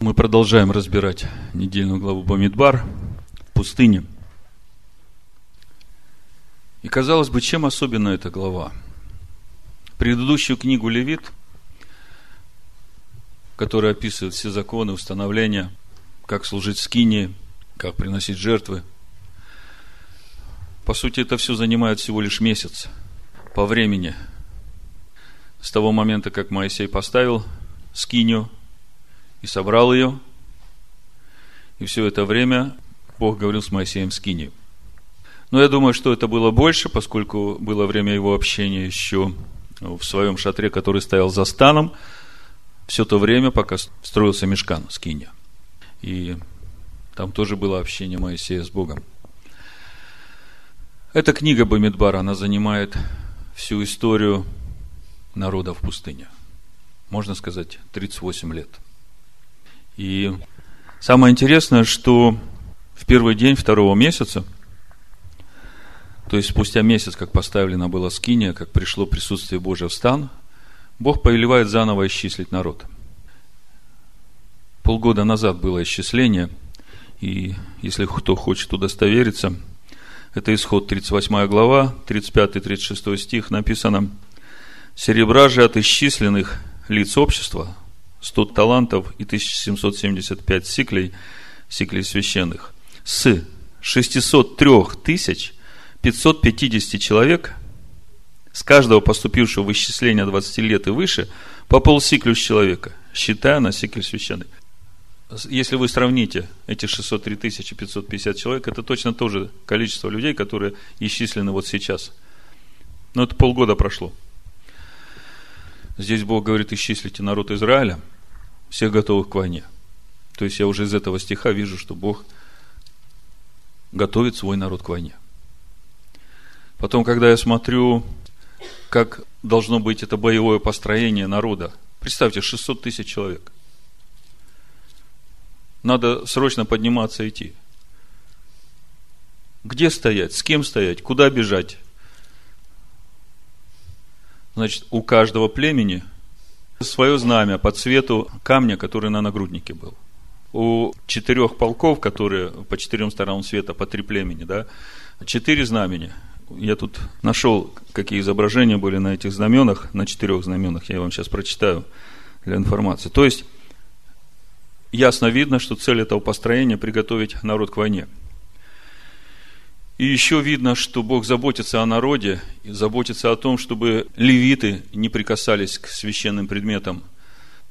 Мы продолжаем разбирать недельную главу Бамидбар в пустыне. И казалось бы, чем особенна эта глава? Предыдущую книгу Левит, которая описывает все законы, установления, как служить скине, как приносить жертвы. По сути, это все занимает всего лишь месяц по времени. С того момента, как Моисей поставил скинию и собрал ее. И все это время Бог говорил с Моисеем в скинии. Но я думаю, что это было больше, поскольку было время его общения еще в своем шатре, который стоял за станом, все то время, пока строился мешкан, скиния. И там тоже было общение Моисея с Богом. Эта книга Бамидбара, она занимает всю историю народа в пустыне. Можно сказать, 38 лет – и самое интересное, что в первый день второго месяца, то есть спустя месяц, как поставлена была скиния, как пришло присутствие Божие в стан, Бог повелевает заново исчислить народ. Полгода назад было исчисление, и если кто хочет удостовериться, это исход 38 глава, 35-36 стих, написано, «Серебра же от исчисленных лиц общества 100 талантов и 1775 сиклей, сиклей священных, с 603 тысяч 550 человек, с каждого поступившего в исчисление 20 лет и выше, по полсиклю с человека, считая на сикль священный. Если вы сравните эти 603 тысячи 550 человек, это точно то же количество людей, которые исчислены вот сейчас. Но это полгода прошло. Здесь Бог говорит, исчислите народ Израиля, всех готовых к войне. То есть я уже из этого стиха вижу, что Бог готовит свой народ к войне. Потом, когда я смотрю, как должно быть это боевое построение народа, представьте, 600 тысяч человек. Надо срочно подниматься и идти. Где стоять, с кем стоять, куда бежать? Значит, у каждого племени свое знамя по цвету камня, который на нагруднике был. У четырех полков, которые по четырем сторонам света, по три племени, да, четыре знамени. Я тут нашел, какие изображения были на этих знаменах, на четырех знаменах. Я вам сейчас прочитаю для информации. То есть, ясно видно, что цель этого построения – приготовить народ к войне – и еще видно, что Бог заботится о народе, и заботится о том, чтобы левиты не прикасались к священным предметам.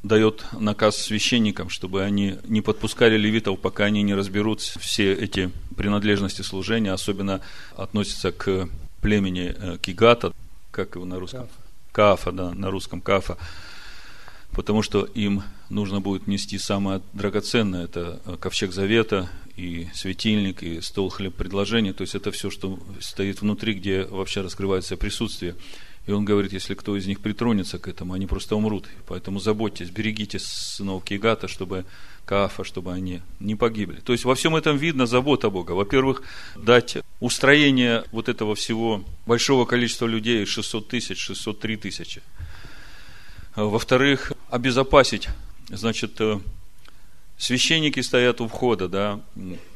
Дает наказ священникам, чтобы они не подпускали левитов, пока они не разберут все эти принадлежности служения, особенно относятся к племени э, Кигата, как его на русском? Кафа, Кафа да, на русском Кафа потому что им нужно будет нести самое драгоценное, это э, ковчег завета, и светильник, и стол хлеб предложения, то есть это все, что стоит внутри, где вообще раскрывается присутствие. И он говорит, если кто из них притронется к этому, они просто умрут. Поэтому заботьтесь, берегите сынов Кигата, чтобы Каафа, чтобы они не погибли. То есть во всем этом видно забота Бога. Во-первых, дать устроение вот этого всего большого количества людей, 600 тысяч, 603 тысячи. Во-вторых, обезопасить, значит, э, священники стоят у входа, да,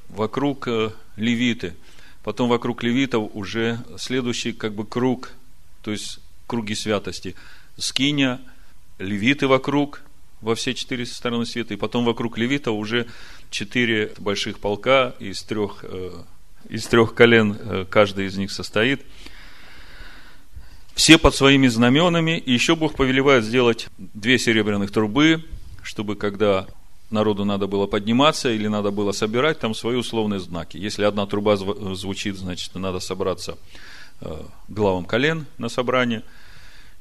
вокруг э, левиты, потом вокруг левитов уже следующий как бы круг, то есть круги святости. Скиня, левиты вокруг, во все четыре стороны света, и потом вокруг левита уже четыре больших полка из трех, э, из трех колен э, каждый из них состоит. Все под своими знаменами, и еще Бог повелевает сделать две серебряных трубы, чтобы когда народу надо было подниматься или надо было собирать там свои условные знаки. Если одна труба звучит, значит, надо собраться э, главам колен на собрание.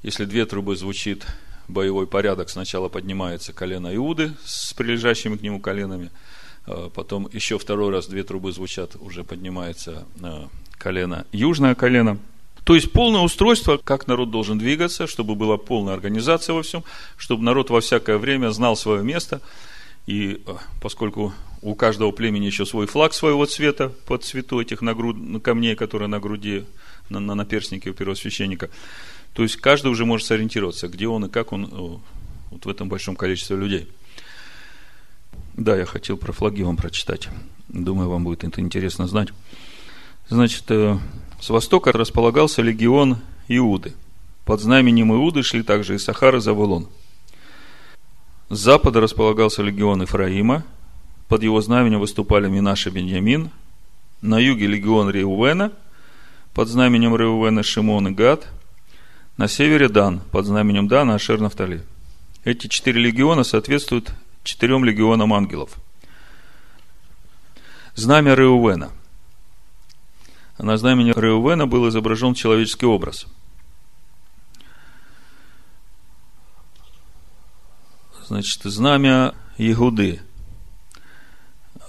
Если две трубы звучит боевой порядок, сначала поднимается колено Иуды с прилежащими к нему коленами, э, потом еще второй раз две трубы звучат, уже поднимается э, колено, южное колено. То есть полное устройство, как народ должен двигаться, чтобы была полная организация во всем, чтобы народ во всякое время знал свое место – и э, поскольку у каждого племени еще свой флаг своего цвета по цвету этих нагруд... камней, которые на груди, на, на наперстнике у первосвященника, то есть каждый уже может сориентироваться, где он и как он э, вот в этом большом количестве людей. Да, я хотел про флаги вам прочитать. Думаю, вам будет это интересно знать. Значит, э, с востока располагался легион Иуды. Под знаменем Иуды шли также и Сахар и Завулон. Запада располагался легион Ифраима. Под его знаменем выступали Минаш и Беньямин. На юге легион Реувена. Под знаменем Реувена Шимон и Гад. На севере Дан. Под знаменем Дана Ашер Нафтали. Эти четыре легиона соответствуют четырем легионам ангелов. Знамя Реувена. На знамени Реувена был изображен человеческий образ. Значит, знамя Егуды.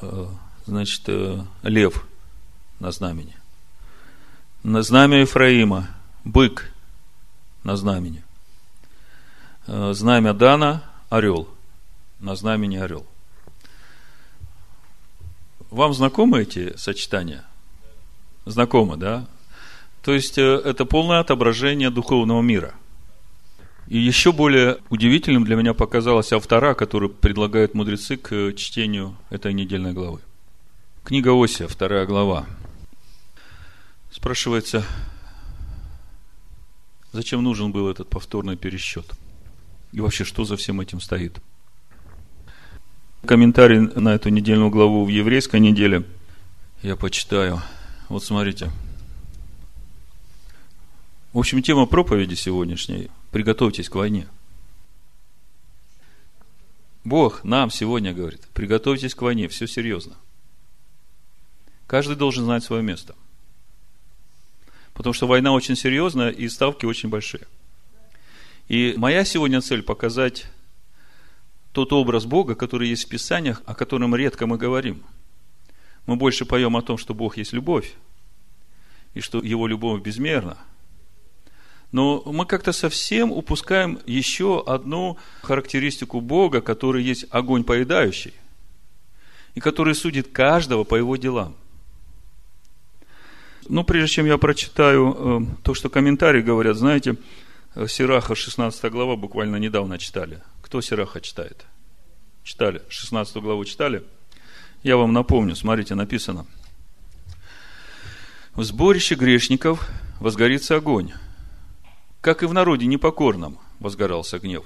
Э, значит, э, лев на знамени. На знамя Ефраима бык на знамени. Э, знамя Дана орел – на знамени орел. Вам знакомы эти сочетания? Знакомы, да? То есть, это полное отображение духовного мира. И еще более удивительным для меня показалась автора, который предлагают мудрецы к чтению этой недельной главы. Книга Осия, вторая глава. Спрашивается, зачем нужен был этот повторный пересчет? И вообще, что за всем этим стоит? Комментарий на эту недельную главу в еврейской неделе я почитаю. Вот смотрите. В общем, тема проповеди сегодняшней – приготовьтесь к войне. Бог нам сегодня говорит, приготовьтесь к войне, все серьезно. Каждый должен знать свое место. Потому что война очень серьезная и ставки очень большие. И моя сегодня цель показать тот образ Бога, который есть в Писаниях, о котором редко мы говорим. Мы больше поем о том, что Бог есть любовь, и что Его любовь безмерна. Но мы как-то совсем упускаем еще одну характеристику Бога, который есть огонь поедающий, и который судит каждого по его делам. Ну, прежде чем я прочитаю э, то, что комментарии говорят, знаете, Сираха 16 глава буквально недавно читали – кто Сираха читает? Читали. 16 главу читали? Я вам напомню, смотрите, написано. В сборище грешников возгорится огонь, как и в народе непокорном возгорался гнев.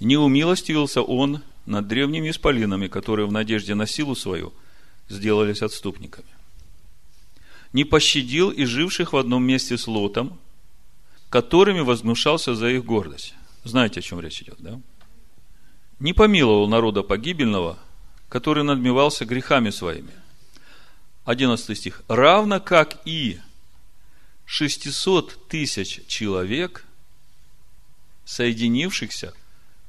Не умилостивился он над древними исполинами, которые в надежде на силу свою сделались отступниками. Не пощадил и живших в одном месте с Лотом, которыми возмущался за их гордость. Знаете, о чем речь идет, да? Не помиловал народа погибельного, который надмевался грехами своими. 11 стих. Равно как и 600 тысяч человек, соединившихся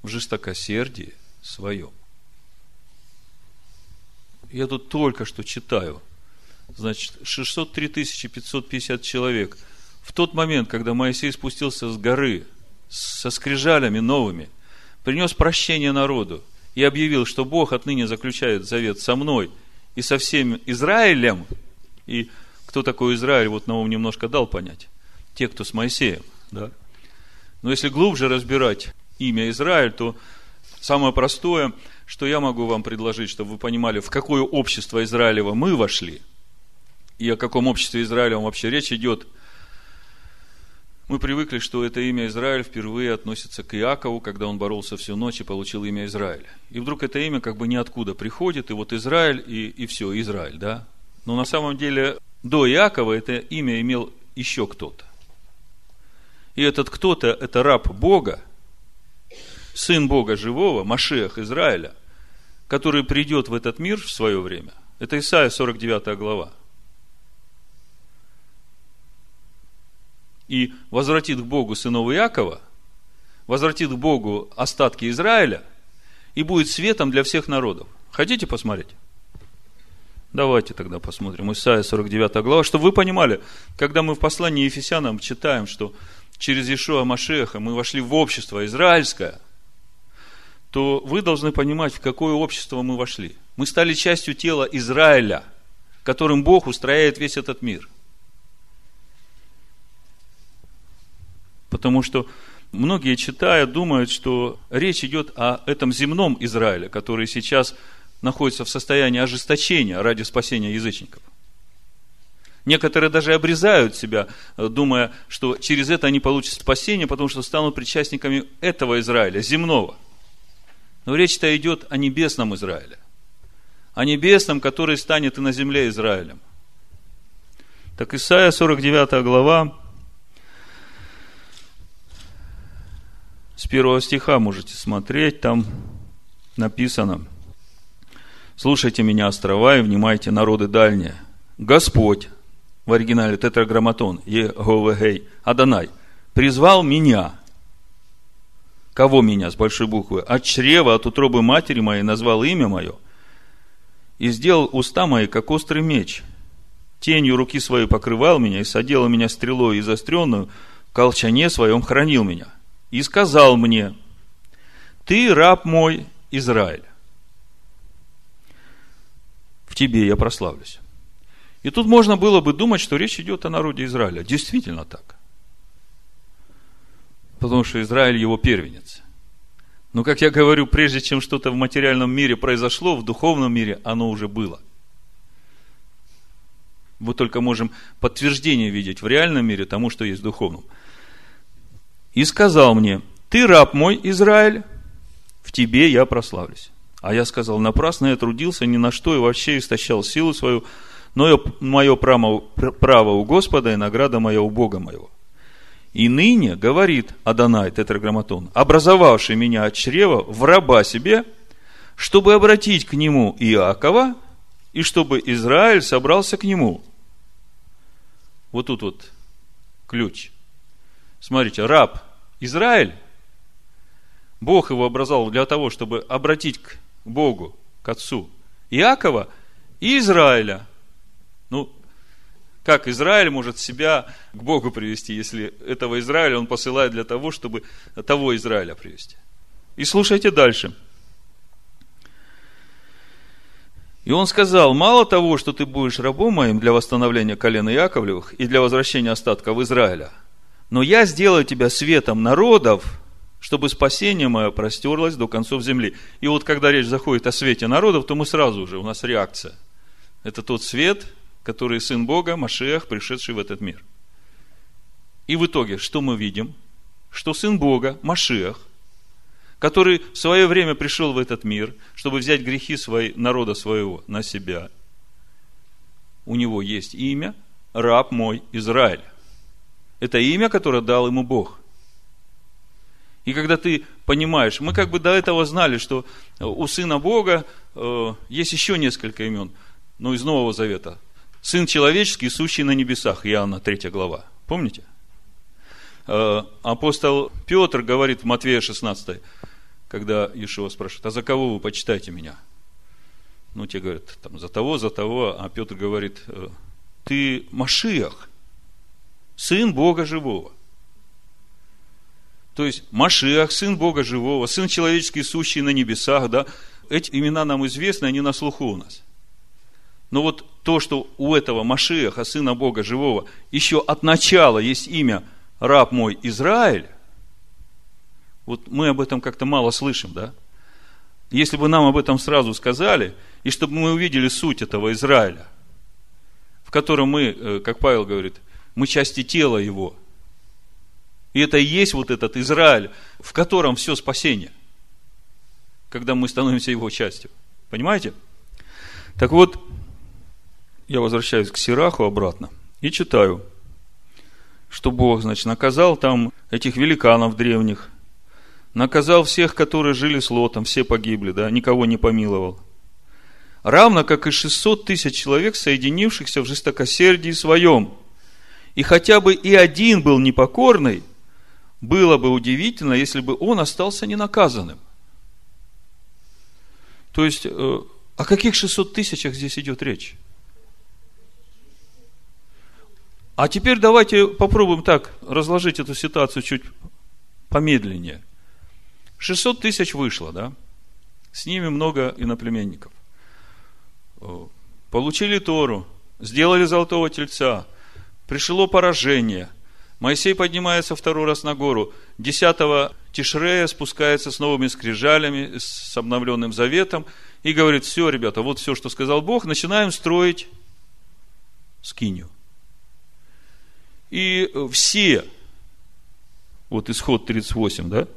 в жестокосердии своем. Я тут только что читаю. Значит, 603 550 человек. В тот момент, когда Моисей спустился с горы – со скрижалями новыми, принес прощение народу и объявил, что Бог отныне заключает завет со мной и со всем Израилем. И кто такой Израиль, вот Наум немножко дал понять. Те, кто с Моисеем. Да? Но если глубже разбирать имя Израиль, то самое простое, что я могу вам предложить, чтобы вы понимали, в какое общество Израилева мы вошли, и о каком обществе Израиля вообще речь идет – мы привыкли, что это имя Израиль впервые относится к Иакову, когда он боролся всю ночь и получил имя Израиль. И вдруг это имя как бы ниоткуда приходит, и вот Израиль, и, и все, Израиль, да? Но на самом деле до Иакова это имя имел еще кто-то. И этот кто-то – это раб Бога, сын Бога живого, Машех Израиля, который придет в этот мир в свое время. Это Исаия 49 глава. и возвратит к Богу сынов Иакова, возвратит к Богу остатки Израиля и будет светом для всех народов. Хотите посмотреть? Давайте тогда посмотрим. Исайя 49 глава, чтобы вы понимали, когда мы в послании Ефесянам читаем, что через Ишуа Машеха мы вошли в общество израильское, то вы должны понимать, в какое общество мы вошли. Мы стали частью тела Израиля, которым Бог устрояет весь этот мир – Потому что многие читая думают, что речь идет о этом земном Израиле, который сейчас находится в состоянии ожесточения ради спасения язычников. Некоторые даже обрезают себя, думая, что через это они получат спасение, потому что станут причастниками этого Израиля, земного. Но речь-то идет о небесном Израиле. О небесном, который станет и на земле Израилем. Так Исайя 49 глава, с первого стиха можете смотреть, там написано, «Слушайте меня, острова, и внимайте, народы дальние. Господь, в оригинале тетраграмматон, Еговегей, Адонай, призвал меня». Кого меня, с большой буквы? От чрева, от утробы матери моей назвал имя мое, и сделал уста мои, как острый меч – тенью руки своей покрывал меня и садил меня стрелой и заостренную, в колчане своем хранил меня. И сказал мне, ты раб мой, Израиль. Тебе я прославлюсь. И тут можно было бы думать, что речь идет о народе Израиля. Действительно так. Потому что Израиль его первенец. Но, как я говорю, прежде чем что-то в материальном мире произошло, в духовном мире оно уже было. Мы только можем подтверждение видеть в реальном мире тому, что есть в духовном. И сказал мне, ты раб мой, Израиль, в тебе я прославлюсь. А я сказал, напрасно я трудился ни на что и вообще истощал силу свою, но мое право, право у Господа и награда моя у Бога моего. И ныне, говорит Адонай, тетраграмматон, образовавший меня от чрева в раба себе, чтобы обратить к нему Иакова, и чтобы Израиль собрался к нему. Вот тут вот ключ. Смотрите, раб Израиль, Бог его образовал для того, чтобы обратить к Богу, к Отцу Иакова и Израиля. Ну, как Израиль может себя к Богу привести, если этого Израиля он посылает для того, чтобы того Израиля привести? И слушайте дальше – И он сказал, мало того, что ты будешь рабом моим для восстановления колена Яковлевых и для возвращения остатков Израиля, но я сделаю тебя светом народов, чтобы спасение мое простерлось до концов земли. И вот когда речь заходит о свете народов, то мы сразу же, у нас реакция. Это тот свет, который Сын Бога, Машех, пришедший в этот мир. И в итоге, что мы видим? Что Сын Бога, Машех, который в свое время пришел в этот мир, чтобы взять грехи свои, народа своего на себя. У него есть имя, раб мой Израиль. Это имя, которое дал ему Бог. И когда ты понимаешь, мы как бы до этого знали, что у Сына Бога э, есть еще несколько имен, но из Нового Завета. Сын человеческий, сущий на небесах, Иоанна 3 глава. Помните? Э, апостол Петр говорит в Матвея 16, когда Ишуа спрашивает, а за кого вы почитаете меня? Ну, те говорят, там, за того, за того, а Петр говорит, «Э, ты Машиах, сын Бога живого. То есть, Машиах, сын Бога живого, сын человеческий, сущий на небесах, да, эти имена нам известны, они на слуху у нас. Но вот то, что у этого Машиаха, сына Бога живого, еще от начала есть имя раб мой Израиль, вот мы об этом как-то мало слышим, да? Если бы нам об этом сразу сказали, и чтобы мы увидели суть этого Израиля, в котором мы, э, как Павел говорит, мы части тела его. И это и есть вот этот Израиль, в котором все спасение, когда мы становимся его частью. Понимаете? Так вот, я возвращаюсь к Сираху обратно и читаю, что Бог, значит, наказал там этих великанов древних – наказал всех, которые жили с Лотом, все погибли, да, никого не помиловал. Равно как и 600 тысяч человек, соединившихся в жестокосердии своем. И хотя бы и один был непокорный, было бы удивительно, если бы он остался ненаказанным. То есть, э, о каких 600 тысячах здесь идет речь? А теперь давайте попробуем так разложить эту ситуацию чуть помедленнее. 600 тысяч вышло, да? С ними много иноплеменников. Получили Тору, сделали золотого тельца, пришло поражение, Моисей поднимается второй раз на гору. Десятого Тишрея спускается с новыми скрижалями, с обновленным заветом и говорит, все, ребята, вот все, что сказал Бог, начинаем строить скинию. И все, вот исход 38, да,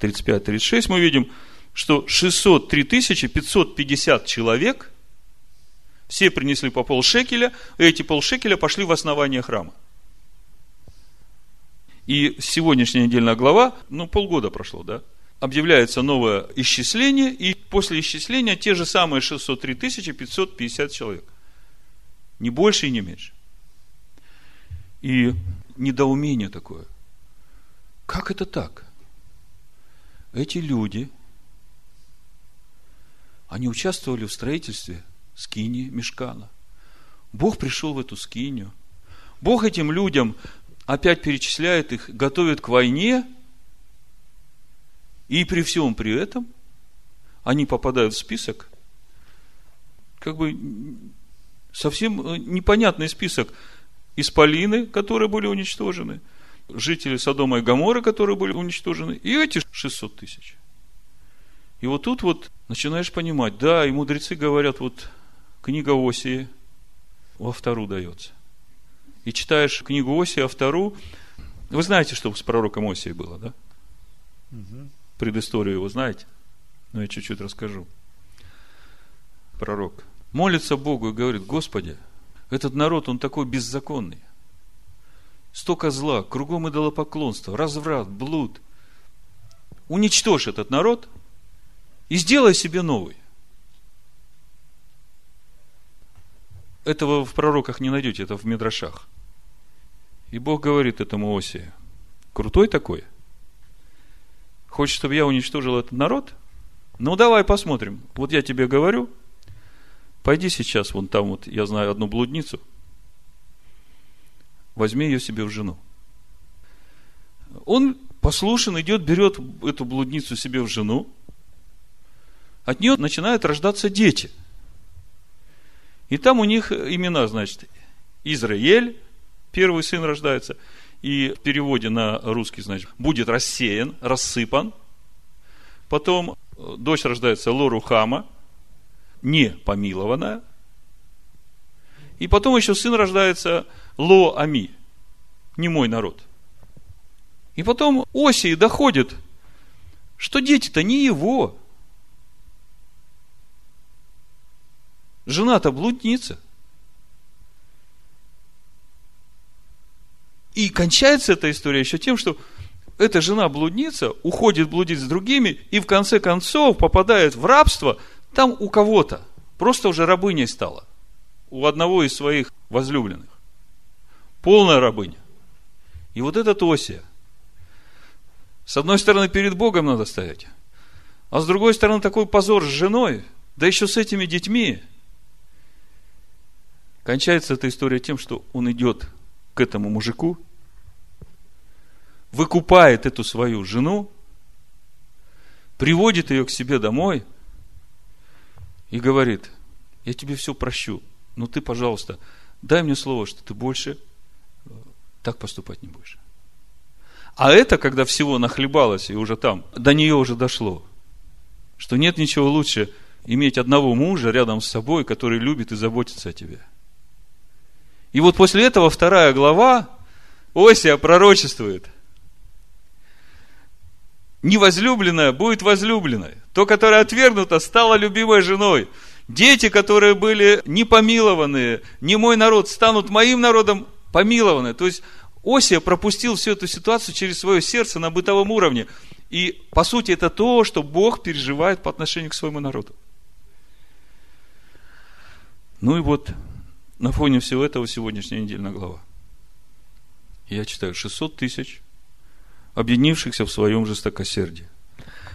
35-36, мы видим, что 603 550 человек, все принесли по полшекеля, и эти полшекеля пошли в основание храма. И сегодняшняя недельная глава, ну, полгода прошло, да, объявляется новое исчисление, и после исчисления те же самые 603 550 человек. Не больше и не меньше. И недоумение такое. Как это так? Эти люди, они участвовали в строительстве скини Мешкана. Бог пришел в эту скинию. Бог этим людям опять перечисляет их, готовит к войне, и при всем при этом они попадают в список, как бы совсем э, непонятный список исполины, которые были уничтожены, жители Содома и Гаморы, которые были уничтожены, и эти 600 тысяч. И вот тут вот начинаешь понимать, да, и мудрецы говорят, вот книга Осии во втору дается и читаешь книгу Осия, втору, вы знаете, что с пророком Осией было, да? Угу. Предысторию его знаете? Но ну, я чуть-чуть расскажу. Пророк молится Богу и говорит, Господи, этот народ, он такой беззаконный. Столько зла, кругом идолопоклонство, разврат, блуд. Уничтожь этот народ и сделай себе новый. Этого в пророках не найдете, это в Мидрашах. И Бог говорит этому Осии, крутой такой? Хочешь, чтобы я уничтожил этот народ? Ну, давай посмотрим. Вот я тебе говорю, пойди сейчас, вон там вот, я знаю одну блудницу, возьми ее себе в жену. Он послушен, идет, берет эту блудницу себе в жену, от нее начинают рождаться дети – и там у них имена, значит, Израиль, первый сын рождается, и в переводе на русский, значит, будет рассеян, рассыпан. Потом э, дочь рождается Лорухама, не помилованная. И потом еще сын рождается Ло-Ами, не мой народ. И потом Осии доходит, что дети-то не его, Жена-то блудница. И кончается эта история еще тем, что эта жена блудница уходит блудить с другими и в конце концов попадает в рабство там у кого-то. Просто уже рабыней стала. У одного из своих возлюбленных. Полная рабыня. И вот этот Осия. С одной стороны, перед Богом надо стоять. А с другой стороны, такой позор с женой. Да еще с этими детьми. Кончается эта история тем, что он идет к этому мужику, выкупает эту свою жену, приводит ее к себе домой и говорит, я тебе все прощу, но ты, пожалуйста, дай мне слово, что ты больше э, так поступать не будешь. А это, когда всего нахлебалось и уже там, до нее уже дошло, что нет ничего лучше иметь одного мужа рядом с собой, который любит и заботится о тебе – и вот после этого вторая глава Осия пророчествует. Невозлюбленная будет возлюбленной. То, которое отвергнуто, стало любимой женой. Дети, которые были не помилованные, не мой народ, станут моим народом помилованные. То есть Осия пропустил всю эту ситуацию через свое сердце на бытовом уровне. И, по сути, это то, что Бог переживает по отношению к своему народу. Ну и вот, на фоне всего этого сегодняшняя недельная глава. Я читаю 600 тысяч, объединившихся в своем жестокосердии.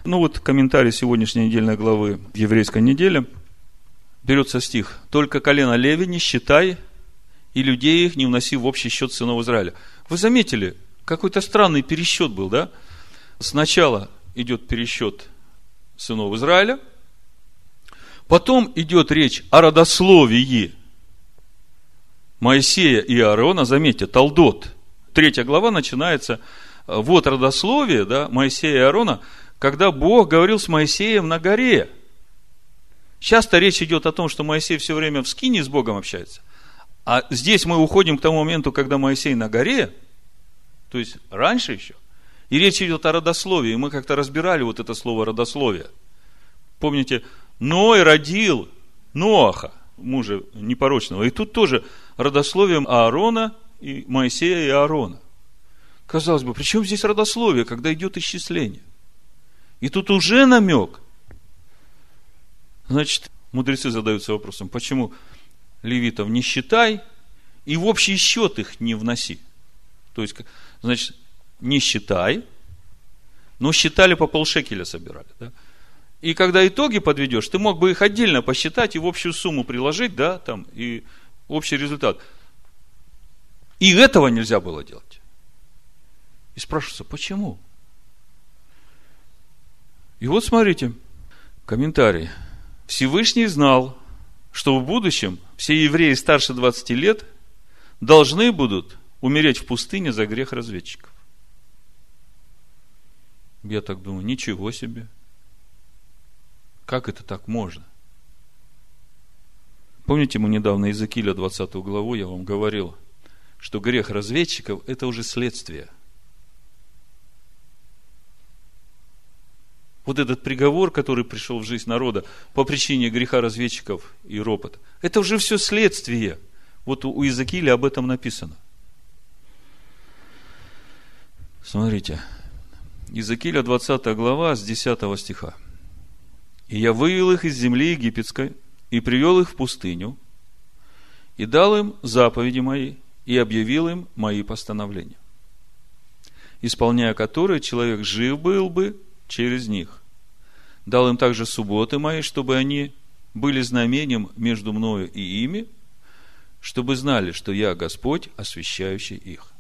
Ну вот комментарий сегодняшней недельной главы еврейской недели. Берется стих. «Только колено Леви не считай, и людей их не уноси в общий счет сынов Израиля». Вы заметили, какой-то странный пересчет был, да? Сначала идет пересчет сынов Израиля, потом идет речь о родословии Моисея и Аарона, заметьте, Талдот. третья глава начинается, вот родословие, да, Моисея и Аарона, когда Бог говорил с Моисеем на горе. Часто речь идет о том, что Моисей все время в скине с Богом общается. А здесь мы уходим к тому моменту, когда Моисей на горе, то есть раньше еще. И речь идет о родословии. Мы как-то разбирали вот это слово родословие. Помните, Ной родил Ноаха, мужа непорочного. И тут тоже родословием Аарона и Моисея и Аарона. Казалось бы, при чем здесь родословие, когда идет исчисление? И тут уже намек. Значит, мудрецы задаются вопросом, почему левитов не считай и в общий счет их не вноси. То есть, значит, не считай, но считали по полшекеля собирали. Да? И когда итоги подведешь, ты мог бы их отдельно посчитать и в общую сумму приложить, да, там, и общий результат. И этого нельзя было делать. И спрашивается, почему? И вот смотрите, комментарий. Всевышний знал, что в будущем все евреи старше 20 лет должны будут умереть в пустыне за грех разведчиков. Я так думаю, ничего себе. Как это так можно? Помните, мы недавно из Акиля 20 главу я вам говорил, что грех разведчиков – это уже следствие. Вот этот приговор, который пришел в жизнь народа по причине греха разведчиков и ропота, это уже все следствие. Вот у Иезекииля об этом написано. Смотрите, Иезекииля 20 глава с 10 стиха. И я вывел их из земли египетской и привел их в пустыню, и дал им заповеди мои, и объявил им мои постановления, исполняя которые человек жив был бы через них. Дал им также субботы мои, чтобы они были знамением между мною и ими, чтобы знали, что я Господь, освящающий их.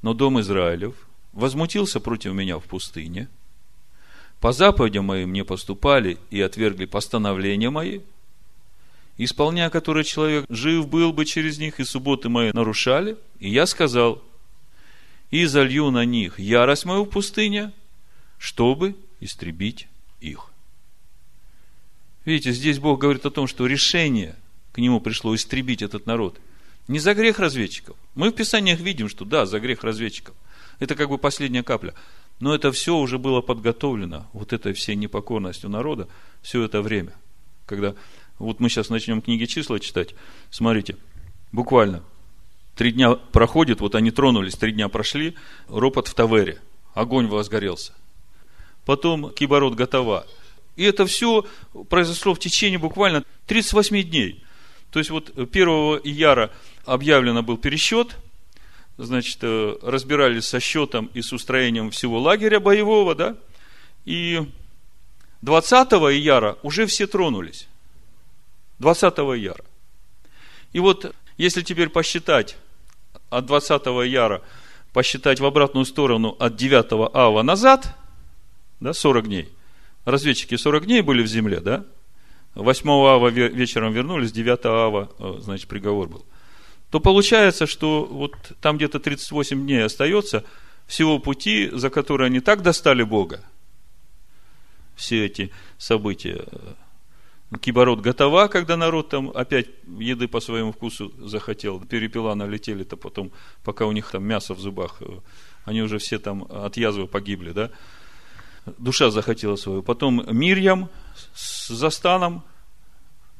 Но дом Израилев возмутился против меня в пустыне – по заповедям моим не поступали и отвергли постановления мои, исполняя которые человек жив был бы через них, и субботы мои нарушали. И я сказал, и залью на них ярость мою в пустыне, чтобы истребить их. Видите, здесь Бог говорит о том, что решение к нему пришло истребить этот народ. Не за грех разведчиков. Мы в Писаниях видим, что да, за грех разведчиков. Это как бы последняя капля. Но это все уже было подготовлено, вот этой всей непокорностью народа, все это время. Когда вот мы сейчас начнем книги числа читать, смотрите, буквально три дня проходит, вот они тронулись, три дня прошли, ропот в Тавере, огонь возгорелся. Потом кибород готова. И это все произошло в течение буквально 38 дней. То есть вот 1 ияра объявлено был пересчет – значит, э, разбирались со счетом и с устроением всего лагеря боевого, да, и 20 ияра уже все тронулись. 20 ияра. И вот, если теперь посчитать от 20 ияра, посчитать в обратную сторону от 9 ава назад, да, 40 дней. Разведчики 40 дней были в земле, да? 8 ава вечером вернулись, 9 ава, э, значит, приговор был – то получается, что вот там где-то 38 дней остается всего пути, за которые они так достали Бога. Все эти события. Кибород готова, когда народ там опять еды по своему вкусу захотел. Перепела налетели-то потом, пока у них там мясо в зубах. Они уже все там от язвы погибли, да? Душа захотела свою. Потом Мирьям с застаном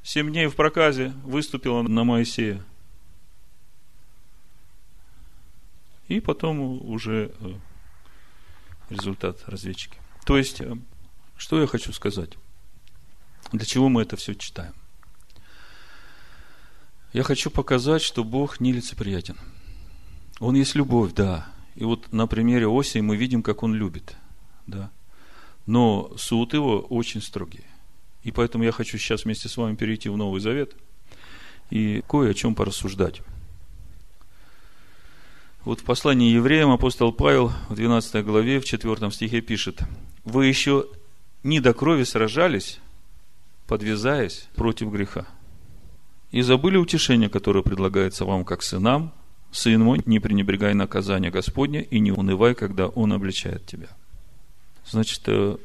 семь дней в проказе выступила на Моисея. И потом уже э, результат разведчики. То есть, э, что я хочу сказать? Для чего мы это все читаем? Я хочу показать, что Бог нелицеприятен. Он есть любовь, да. И вот на примере Осии мы видим, как он любит. Да. Но суд его очень строгий. И поэтому я хочу сейчас вместе с вами перейти в Новый Завет и кое о чем порассуждать. Вот в послании евреям апостол Павел в 12 главе, в 4 стихе пишет, «Вы еще не до крови сражались, подвязаясь против греха, и забыли утешение, которое предлагается вам как сынам, Сын мой, не пренебрегай наказания Господня и не унывай, когда Он обличает тебя. Значит, э,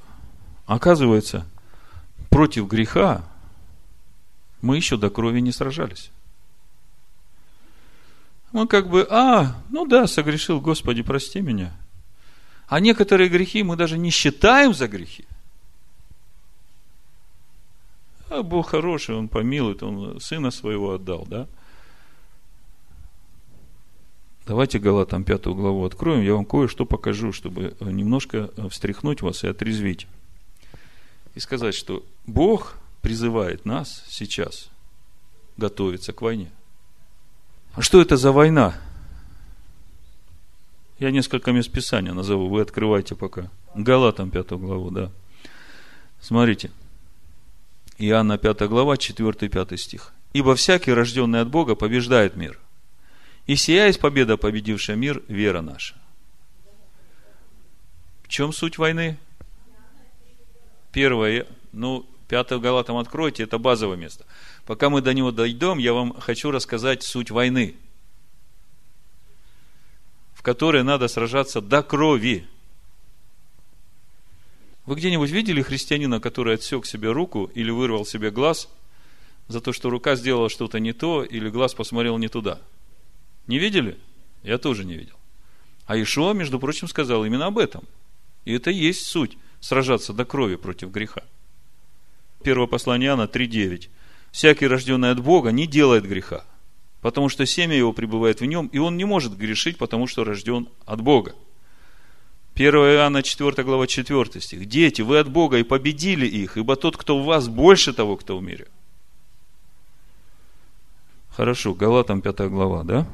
оказывается, против греха мы еще до крови не сражались. Мы как бы, а, ну да, согрешил, Господи, прости меня. А некоторые грехи мы даже не считаем за грехи. А Бог хороший, Он помилует, Он Сына Своего отдал, да? Давайте Галатам пятую главу откроем, я вам кое-что покажу, чтобы немножко встряхнуть вас и отрезвить. И сказать, что Бог призывает нас сейчас готовиться к войне. А что это за война? Я несколько мест Писания назову, вы открывайте пока. Галатам пятую главу, да. Смотрите – Иоанна 5 глава, 4-5 стих. «Ибо всякий, рожденный от Бога, побеждает мир. И сия есть победа, победившая мир, вера наша». В чем суть войны? Первое, ну, 5 Галатам откройте, это базовое место. Пока мы до него дойдем, я вам хочу рассказать суть войны, в которой надо сражаться до крови. Вы где-нибудь видели христианина, который отсек себе руку или вырвал себе глаз за то, что рука сделала что-то не то или глаз посмотрел не туда? Не видели? Я тоже не видел. А Ишуа, между прочим, сказал именно об этом. И это и есть суть – сражаться до крови против греха. Первое послание Иоанна 3.9. «Всякий, рожденный от Бога, не делает греха, потому что семя его пребывает в нем, и он не может грешить, потому что рожден от Бога». 1 Иоанна 4 глава 4 стих. Дети, вы от Бога и победили их, ибо тот, кто в вас, больше того, кто в мире. Хорошо, Галатам 5 глава, да?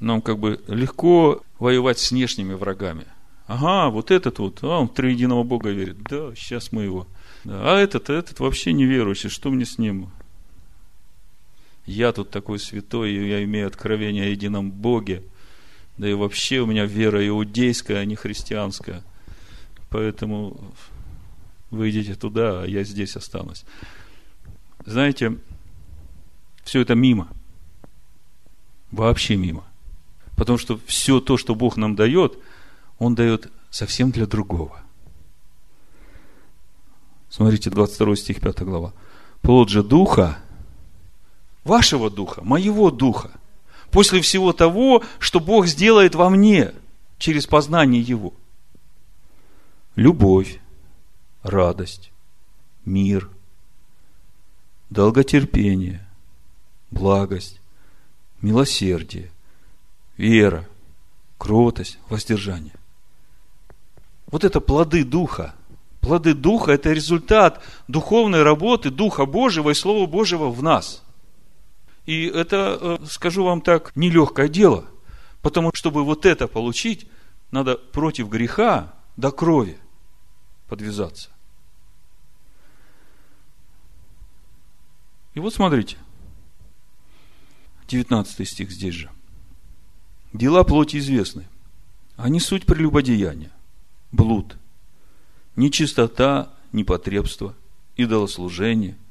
Нам как бы легко воевать с внешними врагами. Ага, вот этот вот, а он в триединого Бога верит. Да, сейчас мы его. А этот, этот вообще неверующий, что мне с ним? Я тут такой святой, я имею откровение о едином Боге – да и вообще у меня вера иудейская, а не христианская. Поэтому вы идите туда, а я здесь останусь. Знаете, все это мимо. Вообще мимо. Потому что все то, что Бог нам дает, Он дает совсем для другого. Смотрите, 22 стих, 5 глава. Плод же духа, вашего духа, моего духа, после всего того, что Бог сделает во мне через познание Его. Любовь, радость, мир, долготерпение, благость, милосердие, вера, кротость, воздержание. Вот это плоды Духа. Плоды Духа – это результат духовной работы Духа Божьего и Слова Божьего в нас – и это, э, скажу вам так, нелегкое дело. Потому что, чтобы вот это получить, надо против греха до крови подвязаться. И вот смотрите, 19 стих здесь же. Дела плоти известны. Они суть прелюбодеяния, блуд, нечистота, непотребство, идолослужение –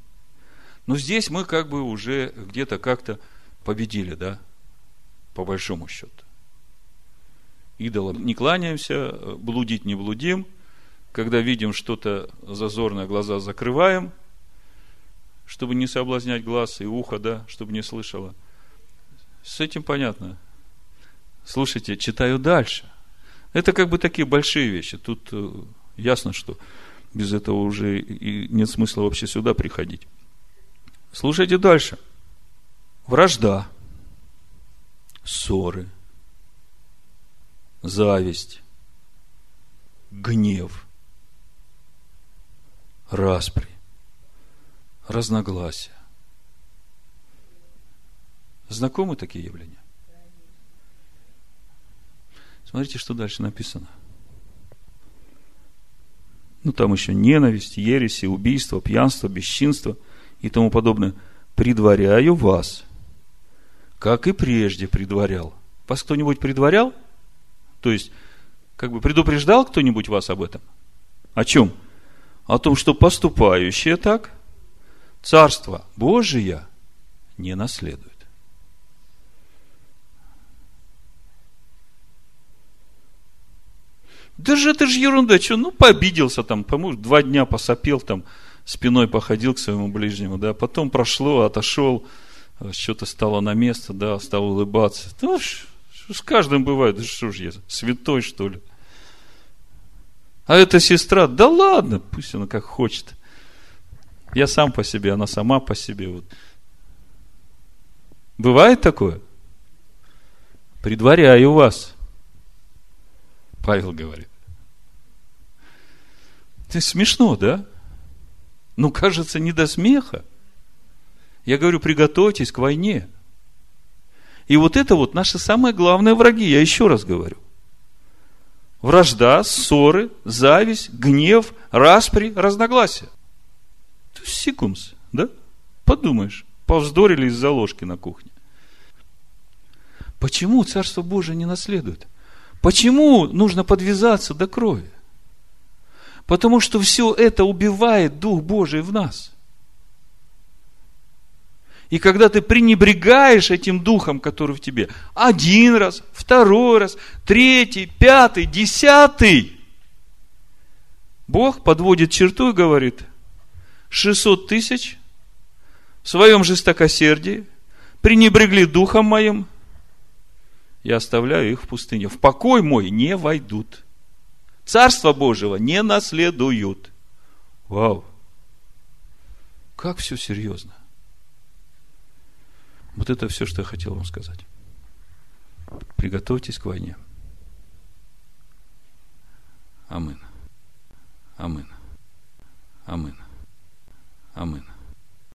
но здесь мы как бы уже где-то как-то победили, да, по большому счету. Идолам не кланяемся, блудить не блудим. Когда видим что-то зазорное, глаза закрываем, чтобы не соблазнять глаз и ухо, да, чтобы не слышало. С этим понятно. Слушайте, читаю дальше. Это как бы такие большие вещи. Тут э, ясно, что без этого уже и нет смысла вообще сюда приходить. Слушайте дальше. Вражда, ссоры, зависть, гнев, распри, разногласия. Знакомы такие явления? Смотрите, что дальше написано. Ну, там еще ненависть, ереси, убийство, пьянство, бесчинство – и тому подобное, предваряю вас, как и прежде предварял. Вас кто-нибудь предварял? То есть, как бы предупреждал кто-нибудь вас об этом? О чем? О том, что поступающие так, Царство Божие не наследует. Да же это же ерунда, что, ну, пообиделся там, по два дня посопел там, спиной походил к своему ближнему, да, потом прошло, отошел, что-то стало на место, да, стал улыбаться. Ну, с каждым бывает, да что ж я, святой, что ли? А эта сестра, да ладно, пусть она как хочет. Я сам по себе, она сама по себе. Вот. Бывает такое? Предваряю вас. Павел говорит. Это смешно, да? Ну, кажется, не до смеха. Я говорю, приготовьтесь к войне. И вот это вот наши самые главные враги, я еще раз говорю. Вражда, ссоры, зависть, гнев, распри, разногласия. То есть секундс, да? Подумаешь, повздорили из-за ложки на кухне. Почему Царство Божие не наследует? Почему нужно подвязаться до крови? Потому что все это убивает Дух Божий в нас – и когда ты пренебрегаешь этим духом, который в тебе, один раз, второй раз, третий, пятый, десятый, Бог подводит черту и говорит, 600 тысяч в своем жестокосердии пренебрегли духом моим, я оставляю их в пустыне. В покой мой не войдут. Царство Божьего не наследуют. Вау! Как все серьезно. Вот это все, что я хотел вам сказать. Приготовьтесь к войне. Амин. Амин. Амин. Амин.